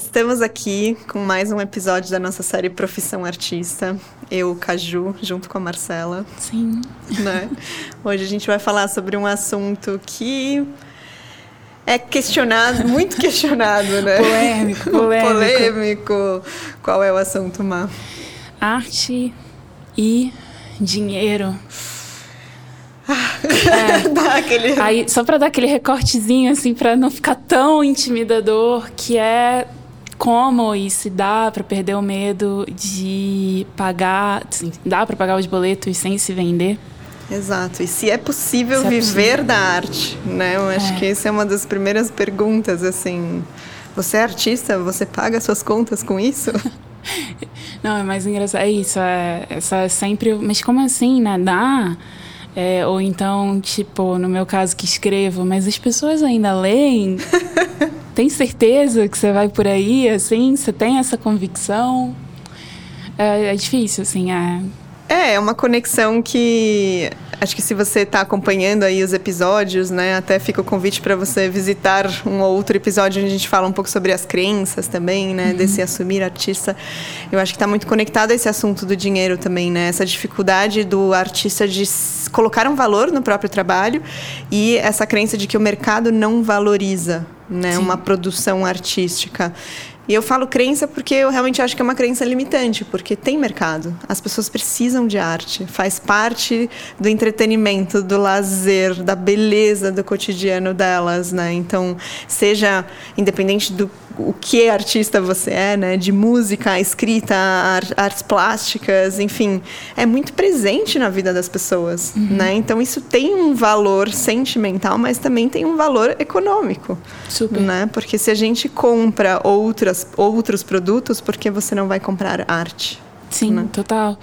Estamos aqui com mais um episódio da nossa série Profissão Artista. Eu, Caju, junto com a Marcela. Sim. Né? Hoje a gente vai falar sobre um assunto que é questionado, muito questionado, né? Polêmico, polêmico. polêmico. Qual é o assunto, Má? Arte e dinheiro. É. Aquele... Aí, só para dar aquele recortezinho, assim, para não ficar tão intimidador, que é como e se dá para perder o medo de pagar, dá para pagar os boletos sem se vender. Exato. E se é possível se é viver possível. da arte, né? Eu acho é. que essa é uma das primeiras perguntas, assim. Você é artista? Você paga suas contas com isso? Não, é mais engraçado. É isso. É, é sempre. Mas como assim, né? Dá. É, ou então, tipo, no meu caso que escrevo, mas as pessoas ainda leem? tem certeza que você vai por aí, assim? Você tem essa convicção? É, é difícil, assim, é... É, é uma conexão que acho que se você está acompanhando aí os episódios, né, até fica o convite para você visitar um ou outro episódio onde a gente fala um pouco sobre as crenças também, né, uhum. desse assumir artista. Eu acho que está muito conectado a esse assunto do dinheiro também, né, essa dificuldade do artista de colocar um valor no próprio trabalho e essa crença de que o mercado não valoriza né, uma produção artística. E eu falo crença porque eu realmente acho que é uma crença limitante, porque tem mercado. As pessoas precisam de arte, faz parte do entretenimento, do lazer, da beleza do cotidiano delas, né? Então, seja independente do o que artista você é, né? De música, escrita, artes plásticas, enfim, é muito presente na vida das pessoas, uhum. né? Então isso tem um valor sentimental, mas também tem um valor econômico, Super. né? Porque se a gente compra outras outros produtos, por que você não vai comprar arte? Sim, né? total.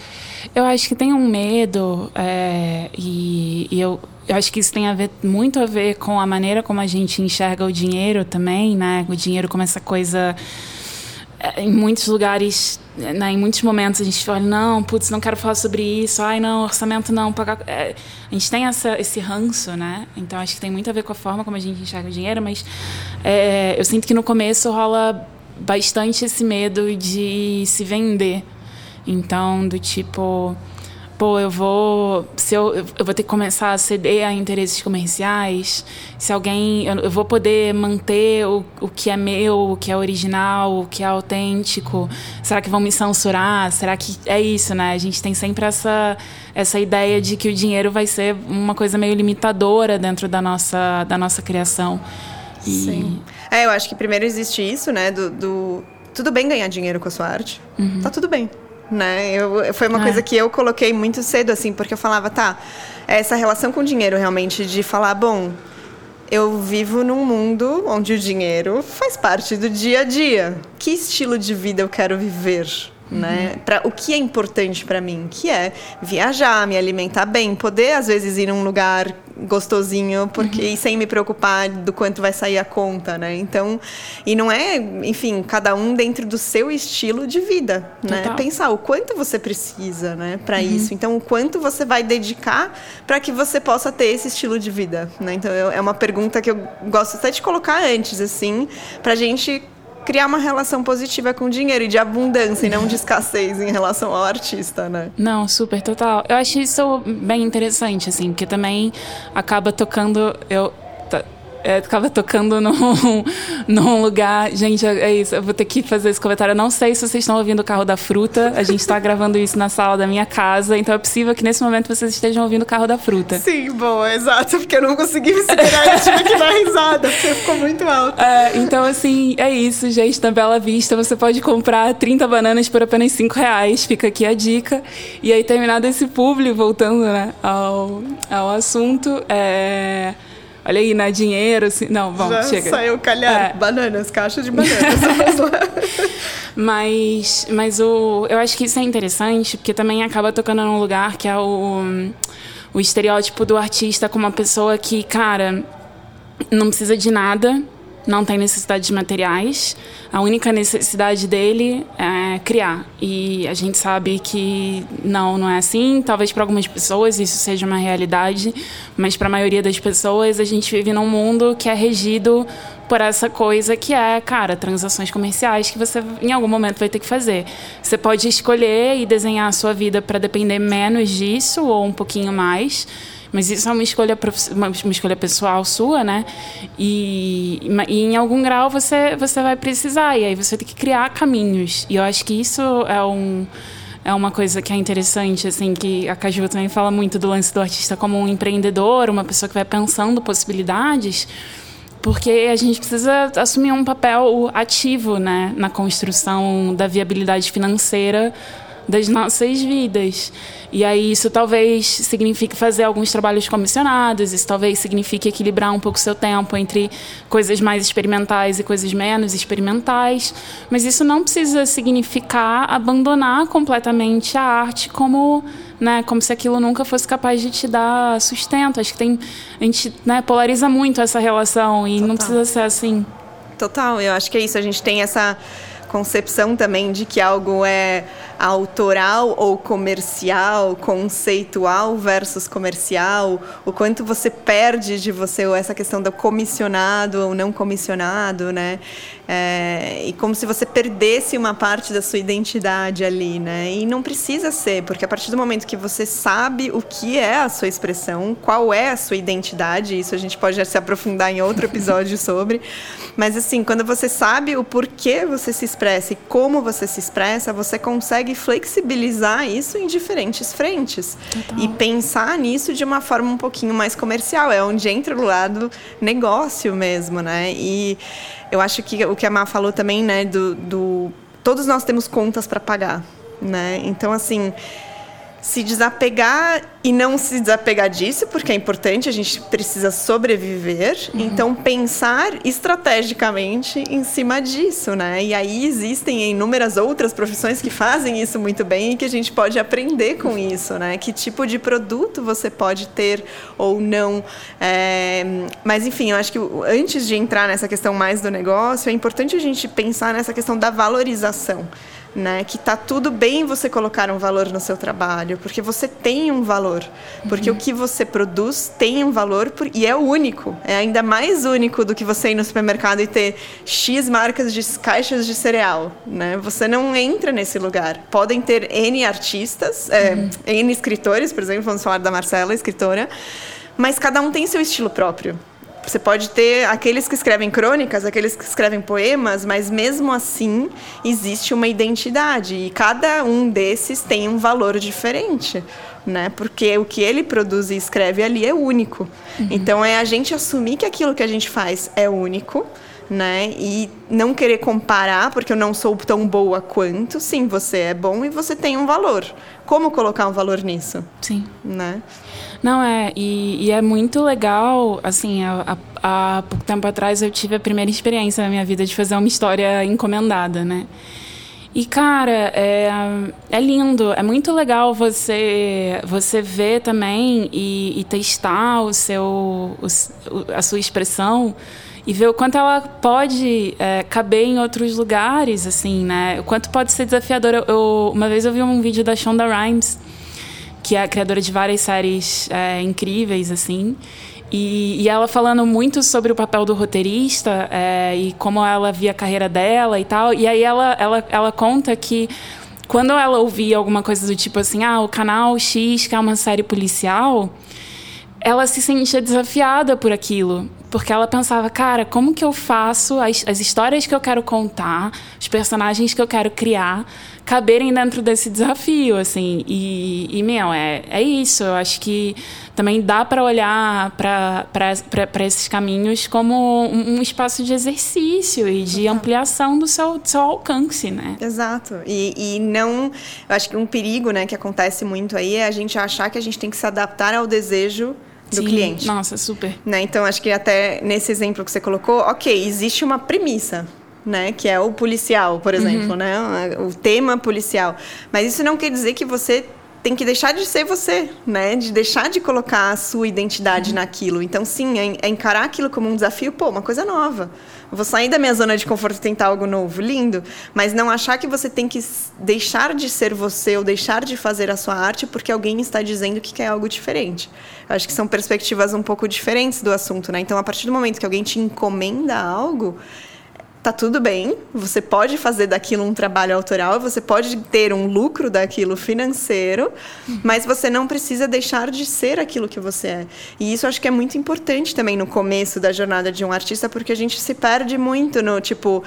Eu acho que tem um medo é, e, e eu eu acho que isso tem a ver, muito a ver com a maneira como a gente enxerga o dinheiro também, né? O dinheiro como essa coisa é, em muitos lugares, né, em muitos momentos a gente fala, não, putz, não quero falar sobre isso, ai não, orçamento não, pagar. É, a gente tem essa, esse ranço, né? Então acho que tem muito a ver com a forma como a gente enxerga o dinheiro, mas é, eu sinto que no começo rola bastante esse medo de se vender. Então, do tipo, pô, eu vou, se eu, eu vou ter que começar a ceder a interesses comerciais, se alguém, eu, eu, vou poder manter o, o que é meu, o que é original, o que é autêntico, será que vão me censurar? Será que é isso, né? A gente tem sempre essa, essa ideia de que o dinheiro vai ser uma coisa meio limitadora dentro da nossa, da nossa criação. E... Sim. É, eu acho que primeiro existe isso, né, do, do... tudo bem ganhar dinheiro com a sua arte, uhum. tá tudo bem né? Eu, foi uma é. coisa que eu coloquei muito cedo, assim, porque eu falava, tá, essa relação com o dinheiro realmente, de falar, bom, eu vivo num mundo onde o dinheiro faz parte do dia a dia. Que estilo de vida eu quero viver? Né? Uhum. Para o que é importante para mim, que é viajar, me alimentar bem, poder às vezes ir num lugar gostosinho, porque uhum. e sem me preocupar do quanto vai sair a conta, né? Então, e não é, enfim, cada um dentro do seu estilo de vida, né? Total. Pensar o quanto você precisa, né, para uhum. isso. Então, o quanto você vai dedicar para que você possa ter esse estilo de vida, né? Então, eu, é uma pergunta que eu gosto até de colocar antes, assim, para gente criar uma relação positiva com o dinheiro e de abundância e não de escassez em relação ao artista, né? Não, super, total. Eu acho isso bem interessante, assim, porque também acaba tocando. Eu é, ficava tocando num, num lugar. Gente, é, é isso, eu vou ter que fazer esse comentário. Eu não sei se vocês estão ouvindo o carro da fruta. A gente está gravando isso na sala da minha casa, então é possível que nesse momento vocês estejam ouvindo o carro da fruta. Sim, bom, exato, porque eu não consegui me segurar eu tive que dar risada, porque ficou muito alto. É, então, assim, é isso, gente. Na Bela Vista você pode comprar 30 bananas por apenas 5 reais. Fica aqui a dica. E aí, terminado esse publi, voltando né, ao, ao assunto, é olha aí, né, dinheiro, assim. Não, vamos, Já chega. saiu calhar. É. Bananas, caixa de bananas. mas, mas o, eu acho que isso é interessante, porque também acaba tocando num lugar que é o, o estereótipo do artista como uma pessoa que, cara, não precisa de nada não tem necessidades materiais, a única necessidade dele é criar. E a gente sabe que não, não é assim. Talvez para algumas pessoas isso seja uma realidade, mas para a maioria das pessoas a gente vive num mundo que é regido por essa coisa que é, cara, transações comerciais que você em algum momento vai ter que fazer. Você pode escolher e desenhar a sua vida para depender menos disso ou um pouquinho mais mas isso é uma escolha, uma, uma escolha pessoal sua, né? E, e, em algum grau você, você vai precisar. E aí você tem que criar caminhos. E eu acho que isso é um é uma coisa que é interessante, assim, que a Caju também fala muito do lance do artista como um empreendedor, uma pessoa que vai pensando possibilidades, porque a gente precisa assumir um papel ativo, né, na construção da viabilidade financeira das nossas vidas. E aí isso talvez signifique fazer alguns trabalhos comissionados, isso talvez signifique equilibrar um pouco o seu tempo entre coisas mais experimentais e coisas menos experimentais, mas isso não precisa significar abandonar completamente a arte como, né, como se aquilo nunca fosse capaz de te dar sustento. Acho que tem a gente, né, polariza muito essa relação e Total. não precisa ser assim. Total, eu acho que é isso, a gente tem essa concepção também de que algo é autoral ou comercial, conceitual versus comercial, o quanto você perde de você ou essa questão do comissionado ou não comissionado, né? É, e como se você perdesse uma parte da sua identidade ali, né? E não precisa ser, porque a partir do momento que você sabe o que é a sua expressão, qual é a sua identidade, isso a gente pode se aprofundar em outro episódio sobre, mas assim, quando você sabe o porquê você se expressa e como você se expressa, você consegue flexibilizar isso em diferentes frentes Total. e pensar nisso de uma forma um pouquinho mais comercial, é onde entra o lado negócio mesmo, né? E eu acho que o que a Má falou também, né, do, do todos nós temos contas para pagar, né? Então assim, se desapegar e não se desapegar disso, porque é importante, a gente precisa sobreviver. Uhum. Então, pensar estrategicamente em cima disso, né? E aí existem inúmeras outras profissões que fazem isso muito bem e que a gente pode aprender com isso, né? Que tipo de produto você pode ter ou não. É... Mas, enfim, eu acho que antes de entrar nessa questão mais do negócio, é importante a gente pensar nessa questão da valorização né? Que tá tudo bem você colocar um valor no seu trabalho, porque você tem um valor, porque uhum. o que você produz tem um valor por, e é único, é ainda mais único do que você ir no supermercado e ter x marcas de caixas de cereal, né? Você não entra nesse lugar. Podem ter n artistas, é, uhum. n escritores, por exemplo, vamos falar da Marcela, escritora, mas cada um tem seu estilo próprio. Você pode ter aqueles que escrevem crônicas, aqueles que escrevem poemas, mas mesmo assim existe uma identidade e cada um desses tem um valor diferente, né? Porque o que ele produz e escreve ali é único. Uhum. Então é a gente assumir que aquilo que a gente faz é único né? E não querer comparar, porque eu não sou tão boa quanto. Sim, você é bom e você tem um valor. Como colocar um valor nisso? Sim. Né? Não, é. E, e é muito legal, assim, há, há pouco tempo atrás eu tive a primeira experiência na minha vida de fazer uma história encomendada, né? E, cara, é, é lindo, é muito legal você você ver também e, e testar o seu, o, a sua expressão e ver o quanto ela pode é, caber em outros lugares, assim, né? O quanto pode ser desafiador. Eu, eu, uma vez eu vi um vídeo da Shonda Rhimes, que é a criadora de várias séries é, incríveis, assim, e, e, ela falando muito sobre o papel do roteirista é, e como ela via a carreira dela e tal. E aí ela, ela, ela conta que quando ela ouvia alguma coisa do tipo assim, ah, o canal X, que é uma série policial, ela se sentia desafiada por aquilo. Porque ela pensava, cara, como que eu faço as, as histórias que eu quero contar, os personagens que eu quero criar, caberem dentro desse desafio, assim. E, e meu, é, é isso. Eu acho que também dá para olhar para esses caminhos como um, um, espaço de exercício e de ampliação do seu, do seu alcance, né? Exato. E, e não... Eu acho que um perigo né, que acontece muito aí é a gente achar que a gente tem que se adaptar ao desejo do Sim, cliente. Nossa, super. Né? Então, acho que até nesse exemplo que você colocou, ok, existe uma premissa. Né, que é o policial, por uhum. exemplo, uhum. né, o tema policial. Mas isso não quer dizer que você tem que deixar de ser você, né? De deixar de colocar a sua identidade uhum. naquilo. Então, sim, é, é encarar aquilo como um desafio, pô, uma coisa nova. Vou sair da minha zona de conforto e tentar algo novo, lindo. Mas não achar que você tem que deixar de ser você ou deixar de fazer a sua arte porque alguém está dizendo que quer algo diferente. Eu acho que são perspectivas um pouco diferentes do assunto, né? Então, a partir do momento que alguém te encomenda algo, tá tudo bem, você pode fazer daquilo um trabalho autoral, você pode ter um lucro daquilo financeiro, mas você não precisa deixar de ser aquilo que você é. E isso acho que é muito importante também no começo da jornada de um artista, porque a gente se perde muito no tipo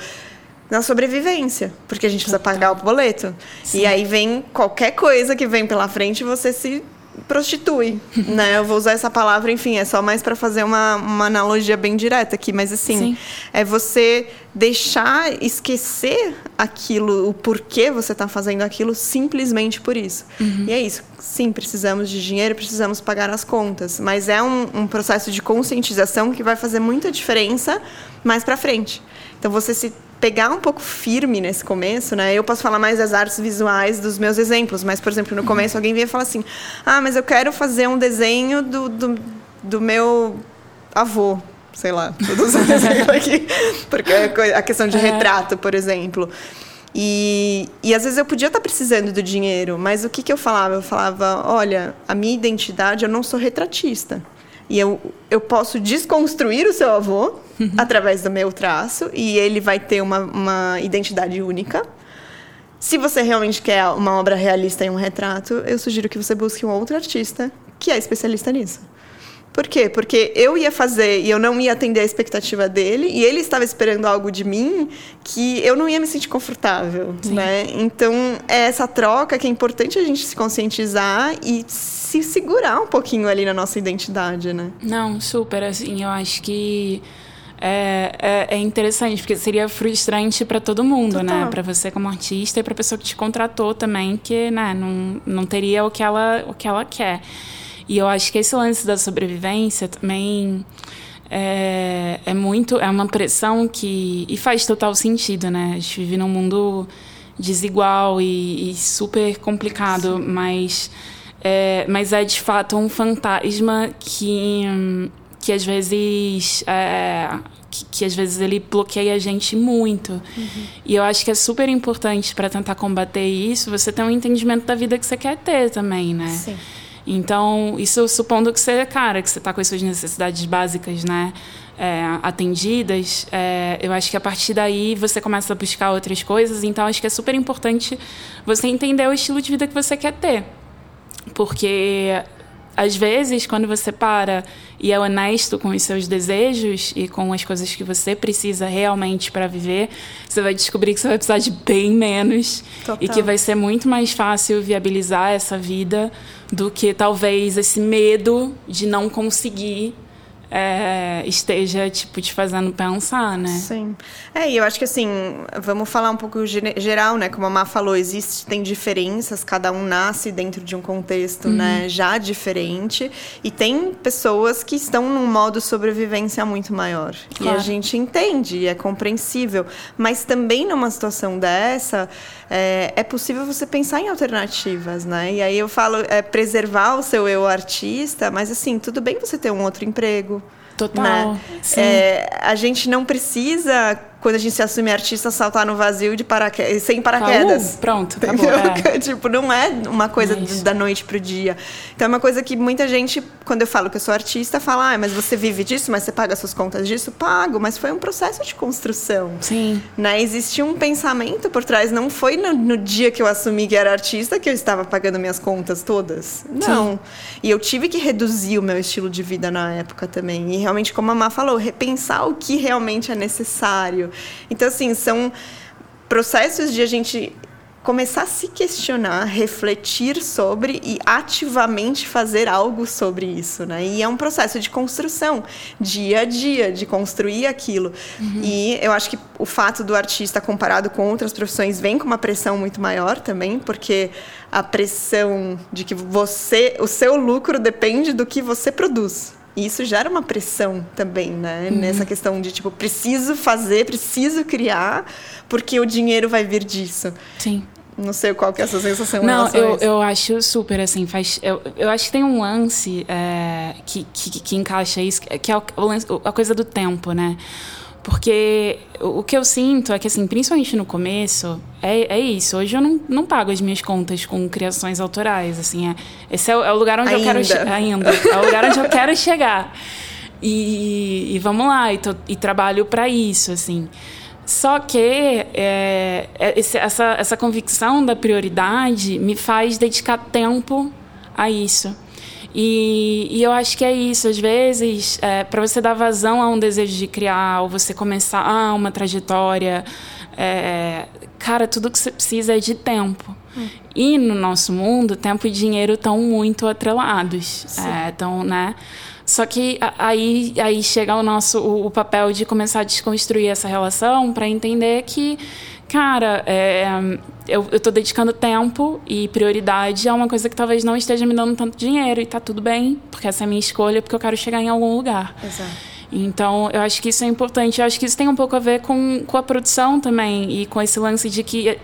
na sobrevivência, porque a gente precisa pagar o boleto. Sim. E aí vem qualquer coisa que vem pela frente, você se prostitui, né? Eu vou usar essa palavra, enfim, é só mais para fazer uma, uma analogia bem direta aqui, mas assim, Sim. é você deixar esquecer aquilo, o porquê você está fazendo aquilo simplesmente por isso. Uhum. E é isso. Sim, precisamos de dinheiro, precisamos pagar as contas, mas é um, um processo de conscientização que vai fazer muita diferença mais para frente. Então você se pegar um pouco firme nesse começo, né? Eu posso falar mais das artes visuais dos meus exemplos, mas, por exemplo, no começo alguém vinha falar assim: ah, mas eu quero fazer um desenho do, do, do meu avô. Sei lá, estou usando exemplo aqui, porque é a questão de é. retrato, por exemplo. E, e às vezes eu podia estar precisando do dinheiro, mas o que, que eu falava? Eu falava: olha, a minha identidade, eu não sou retratista. E eu, eu posso desconstruir o seu avô uhum. através do meu traço e ele vai ter uma, uma identidade única. Se você realmente quer uma obra realista e um retrato, eu sugiro que você busque um outro artista que é especialista nisso. Por quê? Porque eu ia fazer e eu não ia atender a expectativa dele, e ele estava esperando algo de mim que eu não ia me sentir confortável, Sim. né? Então, é essa troca que é importante a gente se conscientizar e se segurar um pouquinho ali na nossa identidade, né? Não, super, assim, eu acho que é, é, é interessante, porque seria frustrante para todo mundo, né? Total. né? Para você como artista e para a pessoa que te contratou também, que né, não, não teria o que, ela, o que ela quer. E eu acho que esse lance da sobrevivência também é, é muito. É uma pressão que. E faz total sentido, né? A gente vive num mundo desigual e, e super complicado, Sim. mas. É, mas é de fato um fantasma que, que às vezes. É, que, que, às vezes ele bloqueia a gente muito. Uhum. E eu acho que é super importante para tentar combater isso você ter um entendimento da vida que você quer ter também, né? Sim. Então, isso supondo que você, cara, que você está com as suas necessidades básicas, né? É, atendidas, é, eu acho que a partir daí você começa a buscar outras coisas. Então, acho que é super importante você entender o estilo de vida que você quer ter. Porque às vezes, quando você para e é honesto com os seus desejos e com as coisas que você precisa realmente para viver, você vai descobrir que você vai precisar de bem menos Total. e que vai ser muito mais fácil viabilizar essa vida do que talvez esse medo de não conseguir é, esteja, tipo, te fazendo pensar, né? Sim. É, e eu acho que, assim, vamos falar um pouco geral, né? Como a Má falou, existem diferenças, cada um nasce dentro de um contexto, uhum. né? Já diferente. E tem pessoas que estão num modo sobrevivência muito maior. Claro. E a gente entende, é compreensível. Mas também numa situação dessa, é, é possível você pensar em alternativas, né? E aí eu falo, é preservar o seu eu artista, mas, assim, tudo bem você ter um outro emprego, Total. Né? É, a gente não precisa quando a gente se assume artista, saltar no vazio de paraquedas, sem paraquedas. Uh, pronto, acabou. É. tipo, não é uma coisa é da noite pro dia. Então é uma coisa que muita gente, quando eu falo que eu sou artista, fala, ah, mas você vive disso, mas você paga suas contas disso? Pago, mas foi um processo de construção. Sim. Né? Existia um pensamento por trás, não foi no, no dia que eu assumi que era artista que eu estava pagando minhas contas todas. Não. Sim. E eu tive que reduzir o meu estilo de vida na época também. E realmente, como a Má falou, repensar o que realmente é necessário então, assim, são processos de a gente começar a se questionar, refletir sobre e ativamente fazer algo sobre isso, né? E é um processo de construção, dia a dia, de construir aquilo. Uhum. E eu acho que o fato do artista comparado com outras profissões vem com uma pressão muito maior também, porque a pressão de que você, o seu lucro depende do que você produz. E isso gera uma pressão também, né? Uhum. Nessa questão de, tipo, preciso fazer, preciso criar, porque o dinheiro vai vir disso. Sim. Não sei qual que é a sua sensação. Não, eu, eu acho super, assim, faz... Eu, eu acho que tem um lance é, que, que, que, encaixa isso, que é o, o, a coisa do tempo, né? Porque o que eu sinto é que, assim, principalmente no começo, é, é isso. Hoje eu não, não pago as minhas contas com criações autorais, assim. É, esse é o, é o lugar onde ainda. eu quero... Ainda. É o lugar onde eu quero chegar. E, e vamos lá, e, tô, e trabalho para isso, assim. Só que é, é, essa, essa convicção da prioridade me faz dedicar tempo a isso. E, e eu acho que é isso. Às vezes, é, para você dar vazão a um desejo de criar, ou você começar ah, uma trajetória, é, cara, tudo que você precisa é de tempo. Hum. E no nosso mundo, tempo e dinheiro estão muito atrelados. Então, né? Só que aí, aí chega o nosso o, o papel de começar a desconstruir essa relação para entender que, cara, é, eu estou dedicando tempo e prioridade a uma coisa que talvez não esteja me dando tanto dinheiro e tá tudo bem, porque essa é a minha escolha, porque eu quero chegar em algum lugar. Exato. Então, eu acho que isso é importante. Eu acho que isso tem um pouco a ver com, com a produção também e com esse lance de que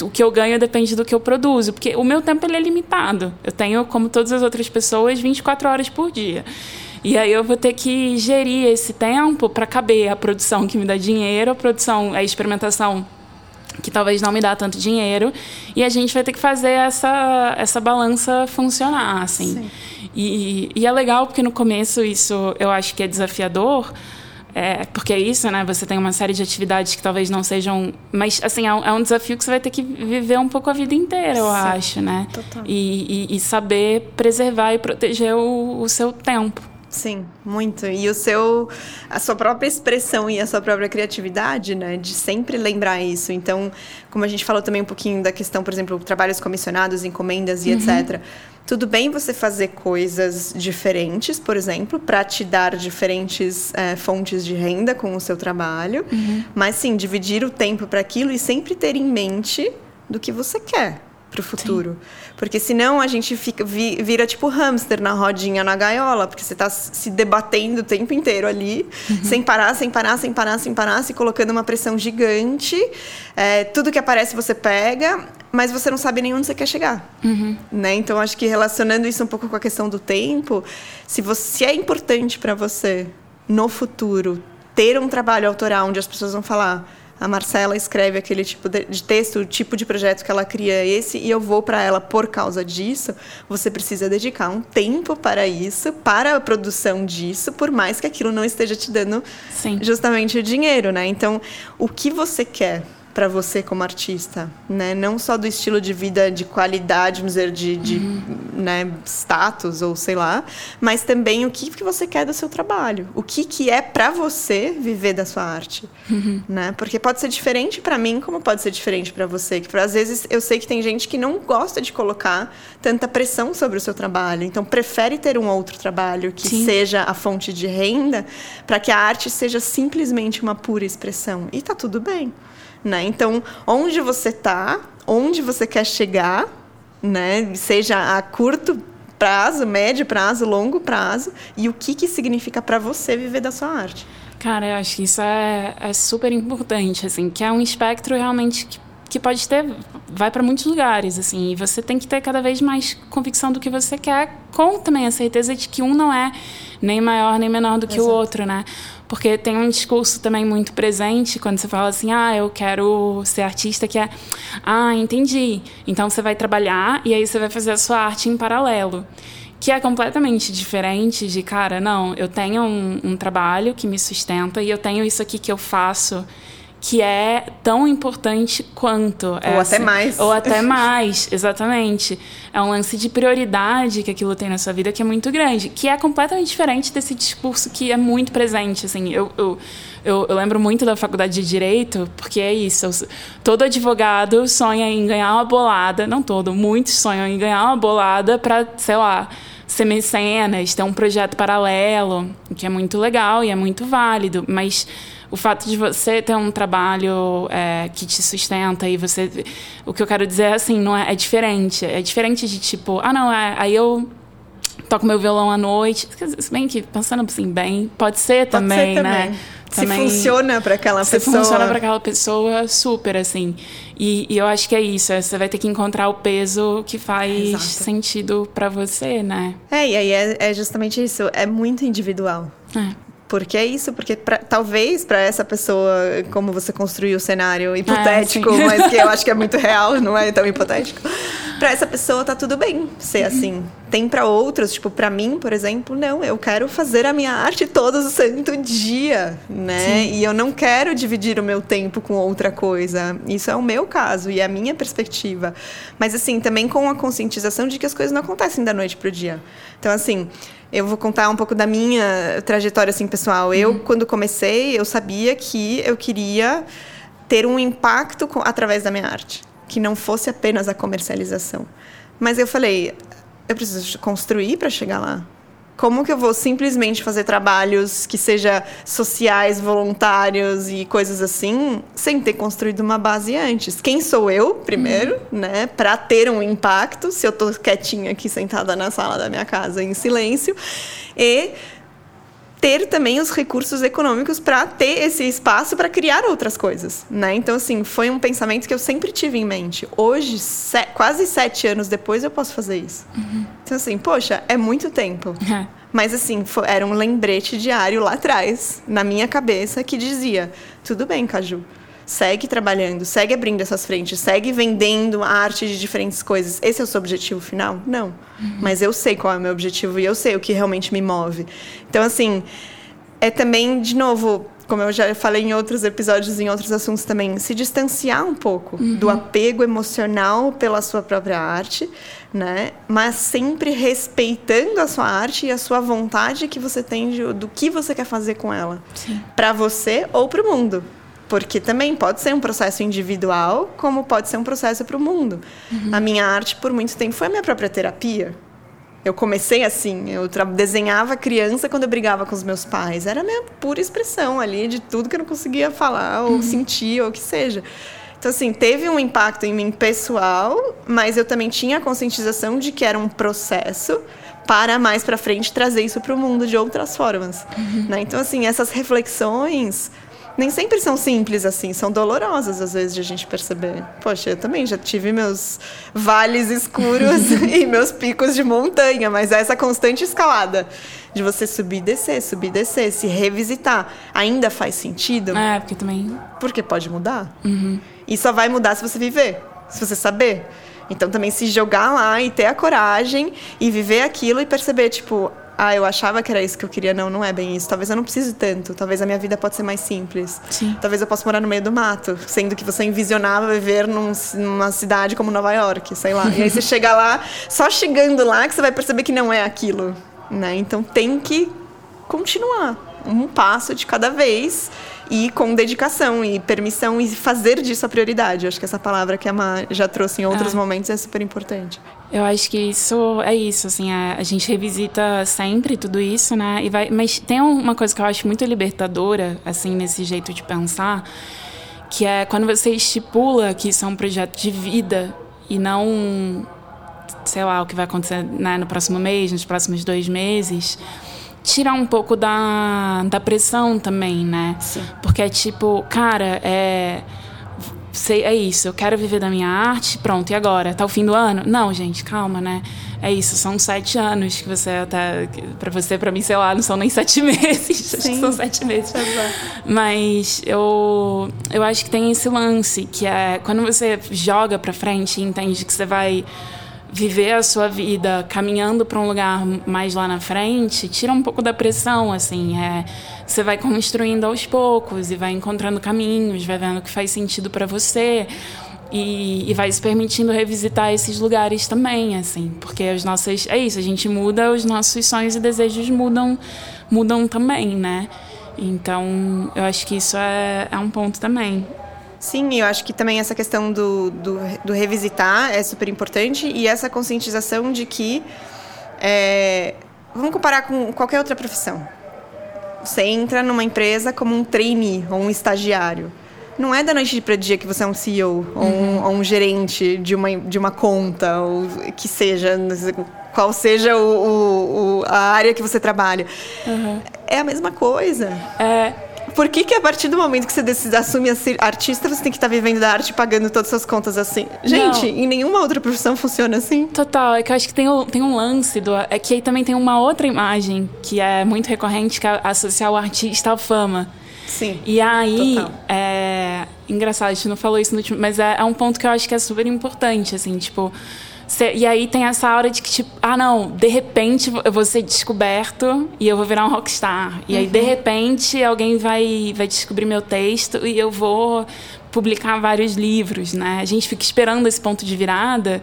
o, o que eu ganho depende do que eu produzo. Porque o meu tempo ele é limitado. Eu tenho, como todas as outras pessoas, 24 horas por dia. E aí eu vou ter que gerir esse tempo para caber a produção que me dá dinheiro, a produção, a experimentação que talvez não me dá tanto dinheiro e a gente vai ter que fazer essa essa balança funcionar assim e, e, é legal porque no começo isso eu acho que é desafiador é, porque é isso, né? Você tem uma série de atividades que talvez não sejam. Mas, assim, é um, é um desafio que você vai ter que viver um pouco a vida inteira, eu Sim, acho, né? Total. E, e, e, saber preservar e proteger o, o seu tempo. Sim, muito. E o seu, a sua própria expressão e a sua própria criatividade, né? De sempre lembrar isso. Então, como a gente falou também um pouquinho da questão, por exemplo, trabalhos comissionados, encomendas e uhum. etc. Tudo bem você fazer coisas diferentes, por exemplo, para te dar diferentes é, fontes de renda com o seu trabalho, uhum. mas sim dividir o tempo para aquilo e sempre ter em mente do que você quer para o futuro. Sim. Porque senão a gente fica, vira tipo hamster na rodinha, na gaiola, porque você está se debatendo o tempo inteiro ali, uhum. sem parar, sem parar, sem parar, sem parar, se colocando uma pressão gigante. É, tudo que aparece você pega, mas você não sabe nem onde você quer chegar. Uhum. Né? Então, acho que relacionando isso um pouco com a questão do tempo, se, você, se é importante para você, no futuro, ter um trabalho autoral onde as pessoas vão falar a Marcela escreve aquele tipo de texto, o tipo de projeto que ela cria é esse, e eu vou para ela por causa disso, você precisa dedicar um tempo para isso, para a produção disso, por mais que aquilo não esteja te dando Sim. justamente o dinheiro, né? Então, o que você quer? Para você como artista, né? Não só do estilo de vida de qualidade, vamos dizer, de, de uhum. né, status ou sei lá, mas também o que, que você quer do seu trabalho, o que, que é para você viver da sua arte, uhum. né? Porque pode ser diferente para mim, como pode ser diferente para você. Que às vezes eu sei que tem gente que não gosta de colocar tanta pressão sobre o seu trabalho, então prefere ter um outro trabalho que Sim. seja a fonte de renda, para que a arte seja simplesmente uma pura expressão. E tá tudo bem né? Então, onde você está, onde você quer chegar, né? Seja a curto prazo, médio prazo, longo prazo, e o que que significa para você viver da sua arte. Cara, eu acho que isso é, é super importante, assim, que é um espectro realmente que, que pode ter, vai para muitos lugares, assim, e você tem que ter cada vez mais convicção do que você quer, com também a certeza de que um não é nem maior nem menor do que Exato. o outro, né? Porque tem um discurso também muito presente quando você fala assim: ah, eu quero ser artista, que é, ah, entendi. Então você vai trabalhar e aí você vai fazer a sua arte em paralelo que é completamente diferente de, cara, não, eu tenho um, um, trabalho que me sustenta e eu tenho isso aqui que eu faço que é tão importante quanto. Ou essa, até mais. Ou até mais, exatamente. É um lance de prioridade que aquilo tem na sua vida que é muito grande, que é completamente diferente desse discurso que é muito presente. Assim, eu, eu, eu, eu lembro muito da faculdade de Direito, porque é isso. Eu, todo advogado sonha em ganhar uma bolada, não todo, muitos sonham em ganhar uma bolada para, sei lá, ser mecenas, ter um projeto paralelo, que é muito legal e é muito válido, mas o fato de você ter um trabalho é, que te sustenta e você. O que eu quero dizer é assim, não é, é diferente. É diferente de tipo, ah, não, é, aí eu toco meu violão à noite. Se bem que, pensando assim bem, pode ser pode também, ser né? Também. Se funciona para aquela se pessoa. Se funciona para aquela pessoa, super, assim. E, e, eu acho que é isso. É, você vai ter que encontrar o peso que faz Exato. sentido para você, né? É, e aí é, é justamente isso. É muito individual. É. Porque é isso, porque pra, talvez para essa pessoa, como você construiu o cenário hipotético, ah, mas que eu acho que é muito real, não é tão hipotético. Para essa pessoa tá tudo bem ser uhum. assim. Tem para outros, tipo, para mim, por exemplo, não, eu quero fazer a minha arte todo o santo dia, né? Sim. E eu não quero dividir o meu tempo com outra coisa. Isso é o meu caso e é a minha perspectiva. Mas assim, também com a conscientização de que as coisas não acontecem da noite pro dia. Então, assim, eu vou contar um pouco da minha trajetória assim pessoal. Eu, uhum. quando comecei, eu sabia que eu queria ter um impacto com, através da minha arte, que não fosse apenas a comercialização. Mas eu falei, eu preciso construir para chegar lá. Como que eu vou simplesmente fazer trabalhos que seja sociais, voluntários e coisas assim, sem ter construído uma base antes? Quem sou eu, primeiro, uhum. né, para ter um impacto, se eu tô quietinha aqui sentada na sala da minha casa em silêncio, e ter também os recursos econômicos para ter esse espaço para criar outras coisas, né? Então, assim, foi um pensamento que eu sempre tive em mente. Hoje, se, quase sete anos depois, eu posso fazer isso. Uhum. Então, assim, poxa, é muito tempo. É. Mas, assim, foi, era um lembrete diário lá atrás, na minha cabeça, que dizia: tudo bem, Caju segue trabalhando, segue abrindo essas frentes, segue vendendo arte de diferentes coisas. Esse é o seu objetivo final? Não. Uhum. Mas eu sei qual é o meu objetivo e eu sei o que realmente me move. Então, assim, é também, de novo, como eu já falei em outros episódios, em outros assuntos também, se distanciar um pouco uhum. do apego emocional pela sua própria arte, né? Mas sempre respeitando a sua arte e a sua vontade que você tem de, do que você quer fazer com ela, para você ou para o mundo. Porque também pode ser um processo individual, como pode ser um processo para o mundo. Uhum. A minha arte, por muito tempo, foi a minha própria terapia. Eu comecei assim, eu desenhava criança quando eu brigava com os meus pais. Era a minha pura expressão ali de tudo que eu não conseguia falar ou uhum. sentir ou o que seja. Então, assim, teve um impacto em mim pessoal, mas eu também tinha a conscientização de que era um processo para mais para frente trazer isso para o mundo de outras formas. Uhum. Né? Então, assim, essas reflexões nem sempre são simples assim, são dolorosas às vezes de a gente perceber. Poxa, eu também já tive meus vales escuros e meus picos de montanha, mas é essa constante escalada de você subir e descer, subir e descer, se revisitar, ainda faz sentido? É, porque também. Porque pode mudar. Uhum. E só vai mudar se você viver, se você saber. Então também se jogar lá e ter a coragem e viver aquilo e perceber, tipo, ah, eu achava que era isso que eu queria. Não, não é bem isso. Talvez eu não precise tanto. Talvez a minha vida pode ser mais simples. Sim. Talvez eu possa morar no meio do mato, sendo que você envisionava viver num, numa cidade como Nova York, sei lá. E aí você chega lá, só chegando lá que você vai perceber que não é aquilo, né? Então tem que continuar um passo de cada vez e com dedicação e permissão e fazer disso a prioridade. Acho que essa palavra que a Ma já trouxe em outros ah. momentos é super importante. Eu acho que isso é isso, assim, a, a, gente revisita sempre tudo isso, né? E vai, mas tem uma coisa que eu acho muito libertadora, assim, nesse jeito de pensar, que é quando você estipula que isso é um projeto de vida e não, sei lá, o que vai acontecer né, no próximo mês, nos próximos dois meses tirar um pouco da, da pressão também, né? Sim. Porque é tipo, cara, é. Sei, é isso, eu quero viver da minha arte, pronto, e agora? Tá o fim do ano? Não, gente, calma, né? É isso, são sete anos que você tá. Pra você, pra mim, sei lá, não são nem sete meses. Sim. são sete meses. Mas eu, eu acho que tem esse lance, que é quando você joga pra frente e entende que você vai viver a sua vida caminhando para um lugar mais lá na frente tira um pouco da pressão assim é você vai construindo aos poucos e vai encontrando caminhos vai vendo o que faz sentido para você e, e, vai se permitindo revisitar esses lugares também assim porque as nossas é isso a gente muda os nossos sonhos e desejos mudam mudam também né? Então eu acho que isso é, é um ponto também Sim, eu acho que também essa questão do, do, do revisitar é super importante e essa conscientização de que. É, vamos comparar com qualquer outra profissão. Você entra numa empresa como um trainee ou um estagiário. Não é da noite para o dia que você é um CEO ou, um, uhum. ou um gerente de uma, de uma conta, ou que seja qual seja o, o, o a área que você trabalha. Uhum. É a mesma coisa. É. Por que, que a partir do momento que você decide, assume a ser artista, você tem que estar tá vivendo da arte pagando todas as suas contas assim? Gente, Não. em nenhuma outra profissão funciona assim. Total, é que eu acho que tem, tem um lance do. É que aí também tem uma outra imagem que é muito recorrente, que é associar o artista à fama. Sim. E aí, total. é. Engraçado, a gente não falou isso no último, mas é, é um ponto que eu acho que é super importante, assim, tipo e aí tem essa hora de que, tipo, ah, não, de repente eu vou ser descoberto e eu vou virar um rockstar. E aí, de uhum. repente, alguém vai, vai descobrir meu texto e eu vou publicar vários livros, né? A gente fica esperando esse ponto de virada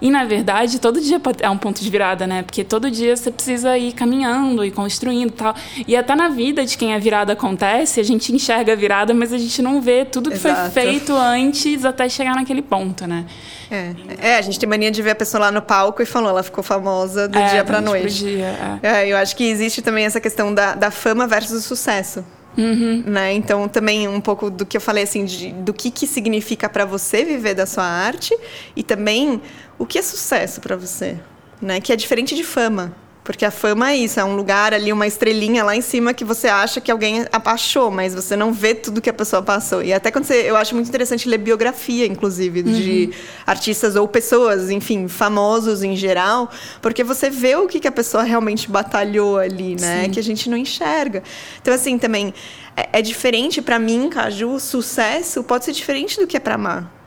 e na verdade todo dia é um ponto de virada, né? Porque todo dia você precisa ir caminhando e construindo, e tal. E até na vida de quem a virada acontece, a gente enxerga a virada, mas a gente não vê tudo que Exato. foi feito antes até chegar naquele ponto, né? É. é, a gente tem mania de ver a pessoa lá no palco e falou, ela ficou famosa do é, dia para noite. Dia, é. é. eu acho que existe também essa questão da, da fama versus o sucesso. Uhum. Né? Então, também um pouco do que eu falei, assim, de, do que, que significa para você viver da sua arte e também o que é sucesso para você, né? Que é diferente de fama. Porque a fama é isso, é um lugar ali, uma estrelinha lá em cima que você acha que alguém achou, mas você não vê tudo que a pessoa passou. E até quando você. Eu acho muito interessante ler biografia, inclusive, uhum. de artistas ou pessoas, enfim, famosos em geral, porque você vê o que, que a pessoa realmente batalhou ali, né? Sim. Que a gente não enxerga. Então, assim, também. É, é diferente para mim, Caju, sucesso pode ser diferente do que é para amar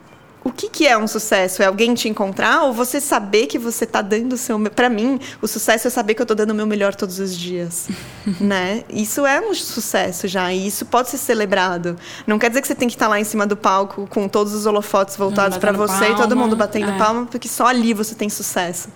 o que, que é um sucesso? É alguém te encontrar ou você saber que você está dando o seu. Para mim, o sucesso é saber que eu estou dando o meu melhor todos os dias. né? Isso é um sucesso já, e isso pode ser celebrado. Não quer dizer que você tem que estar tá lá em cima do palco com todos os holofotes voltados para você palma, e todo mundo batendo é. palma, porque só ali você tem sucesso.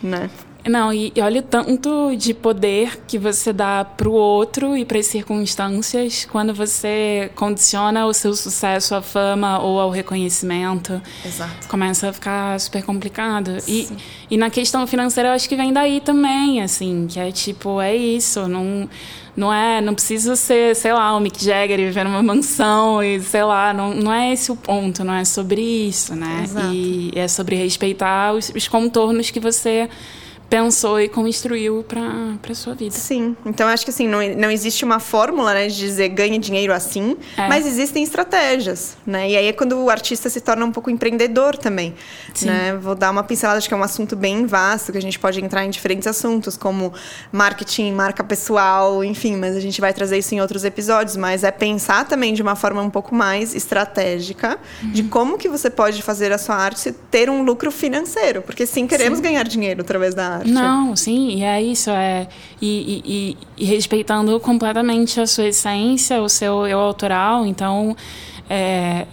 Né? Não, e, e olha o tanto de poder que você dá para o outro e para as circunstâncias quando você condiciona o seu sucesso à fama ou ao reconhecimento. Exato. Começa a ficar super complicado. E, e na questão financeira, eu acho que vem daí também, assim, que é tipo, é isso, não não é, não precisa ser, sei lá, o Mick Jagger e viver numa mansão e sei lá, não, não é esse o ponto, não é sobre isso, né? Exato. E é sobre respeitar os, os contornos que você pensou e construiu para a sua vida. Sim. Então, acho que assim, não, não existe uma fórmula, né, de dizer ganhe dinheiro assim, é. mas existem estratégias, né? E aí é quando o artista se torna um pouco empreendedor também, Sim. né? Vou dar uma pincelada, acho que é um assunto bem vasto, que a gente pode entrar em diferentes assuntos, como marketing, marca pessoal, enfim, mas a gente vai trazer isso em outros episódios, mas é pensar também de uma forma um pouco mais estratégica uhum. de como que você pode fazer a sua arte ter um lucro financeiro, porque sim, queremos sim. ganhar dinheiro através da arte. Não, sim, e é isso. É, e, e, e, respeitando completamente a sua essência, o seu eu autoral. Então, é,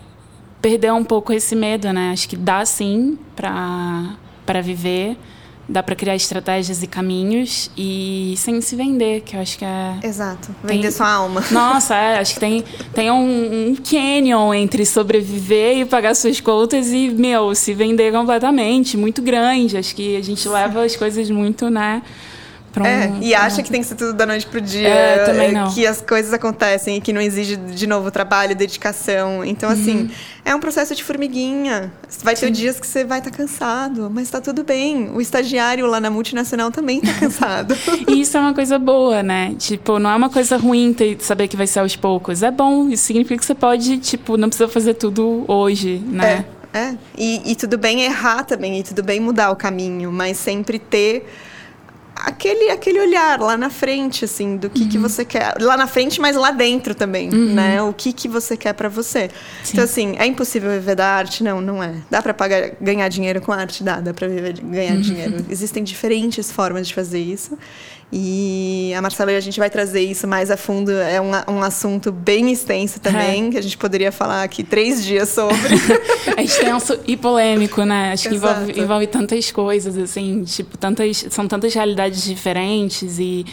perder um pouco esse medo, né? Acho que dá sim para viver dá para criar estratégias e caminhos e sem se vender, que eu acho que é. Exato. Vender tem... sua alma. Nossa, é, acho que tem, tem um, um canyon entre sobreviver e pagar suas contas e, meu, se vender completamente, muito grande. Acho que a gente leva as coisas muito, né? Um, é, e acha que tem que ser tudo da noite pro dia. É, também não. Que as coisas acontecem e que não exige, de novo, trabalho, dedicação. Então, uhum. assim, é um processo de formiguinha. Vai Sim. ter dias que você vai estar tá cansado, mas está tudo bem. O estagiário lá na multinacional também está cansado. e isso é uma coisa boa, né? Tipo, não é uma coisa ruim ter, saber que vai ser aos poucos. É bom, isso significa que você pode, tipo, não precisa fazer tudo hoje, né? É, é. E, e tudo bem errar também, e tudo bem mudar o caminho, mas sempre ter aquele, aquele olhar lá na frente, assim, do que, uhum. que você quer. Lá na frente, mas lá dentro também, uhum. né? O que, que você quer para você. Sim. Então, assim, é impossível viver da arte? Não, não é. Dá para pagar, ganhar dinheiro com arte? Dá, dá para viver, ganhar uhum. dinheiro. Existem diferentes formas de fazer isso. E a Marcela e a gente vai trazer isso mais a fundo. É um, um assunto bem extenso também, é. que a gente poderia falar aqui três dias sobre. é extenso e polêmico, né? Acho que envolve, envolve, tantas coisas, assim, tipo, tantas, são tantas realidades diferentes e,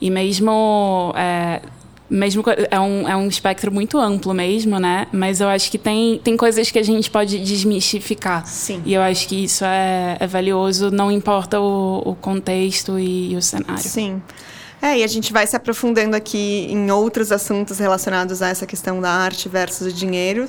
e mesmo. É, mesmo é um, é um espectro muito amplo mesmo, né? Mas eu acho que tem, tem coisas que a gente pode desmistificar. Sim. E eu acho que isso é, é valioso, não importa o, o contexto e, e o cenário. Sim. É, e a gente vai se aprofundando aqui em outros assuntos relacionados a essa questão da arte versus o dinheiro.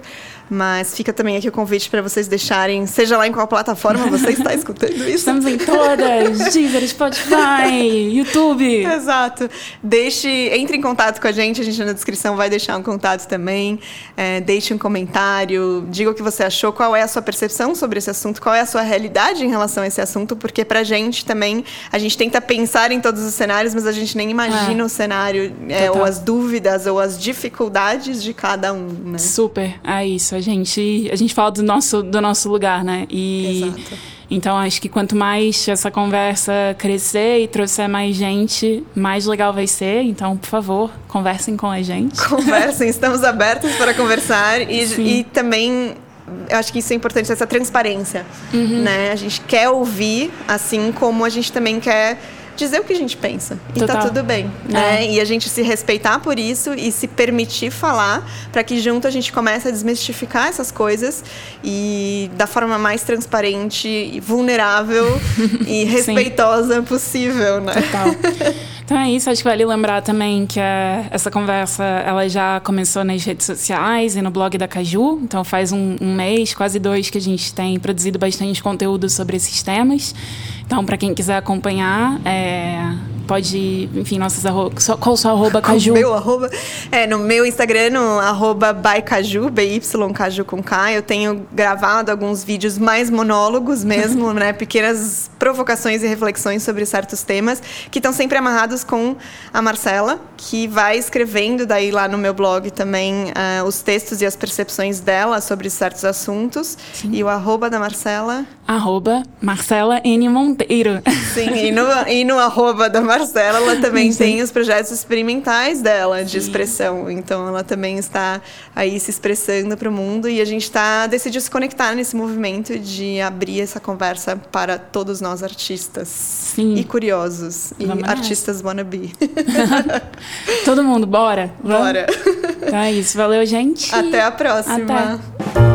Mas fica também aqui o convite para vocês deixarem, seja lá em qual plataforma você está escutando isso. Estamos em todas, Deezer, Spotify, YouTube. Exato. Deixe, entre em contato com a gente, a gente na descrição vai deixar um contato também. É, deixe um comentário, diga o que você achou, qual é a sua percepção sobre esse assunto, qual é a sua realidade em relação a esse assunto, porque pra gente também, a gente tenta pensar em todos os cenários, mas a gente nem imagina é. o cenário, é, ou as dúvidas, ou as dificuldades de cada um, né? Super, é isso. A gente, a gente fala do nosso, do nosso lugar, né? E, Exato. Então, acho que quanto mais essa conversa crescer e trouxer mais gente, mais legal vai ser. Então, por favor, conversem com a gente. Conversem, estamos abertos para conversar. E, e também eu acho que isso é importante, essa transparência. Uhum. Né? A gente quer ouvir, assim como a gente também quer dizer o que a gente pensa. E tá Total. tá tudo bem. É. Né? E a gente se respeitar por isso e se permitir falar para que junto a gente comece a desmistificar essas coisas e da forma mais transparente, vulnerável e respeitosa possível, né? Total. Então é isso, acho que vale lembrar também que a, essa conversa ela já começou nas redes sociais e no blog da Caju. Então faz um, um mês, quase dois, que a gente tem produzido bastante conteúdo sobre esses temas. Então, para quem quiser acompanhar, é, pode, enfim, nossas arroba, qual seu arroba, Caju? meu arroba, é, no meu Instagram, no arroba bycaju, B-Y, Caju com K, eu tenho gravado alguns vídeos mais monólogos mesmo, né, pequenas provocações e reflexões sobre certos temas, que estão sempre amarrados com a Marcela, que vai escrevendo daí lá no meu blog também uh, os textos e as percepções dela sobre certos assuntos, Sim. e o arroba da Marcela... Arroba Marcela N. Monteiro. Sim, e no, e no arroba da Marcela, ela também Sim. tem os projetos experimentais dela de Sim. expressão. Então, ela também está aí se expressando para o mundo e a gente está decidiu se conectar nesse movimento de abrir essa conversa para todos nós artistas Sim. e curiosos Vamos e artistas wannabe. Todo mundo, bora? Bora. Então é isso. Valeu, gente. Até a próxima. Até.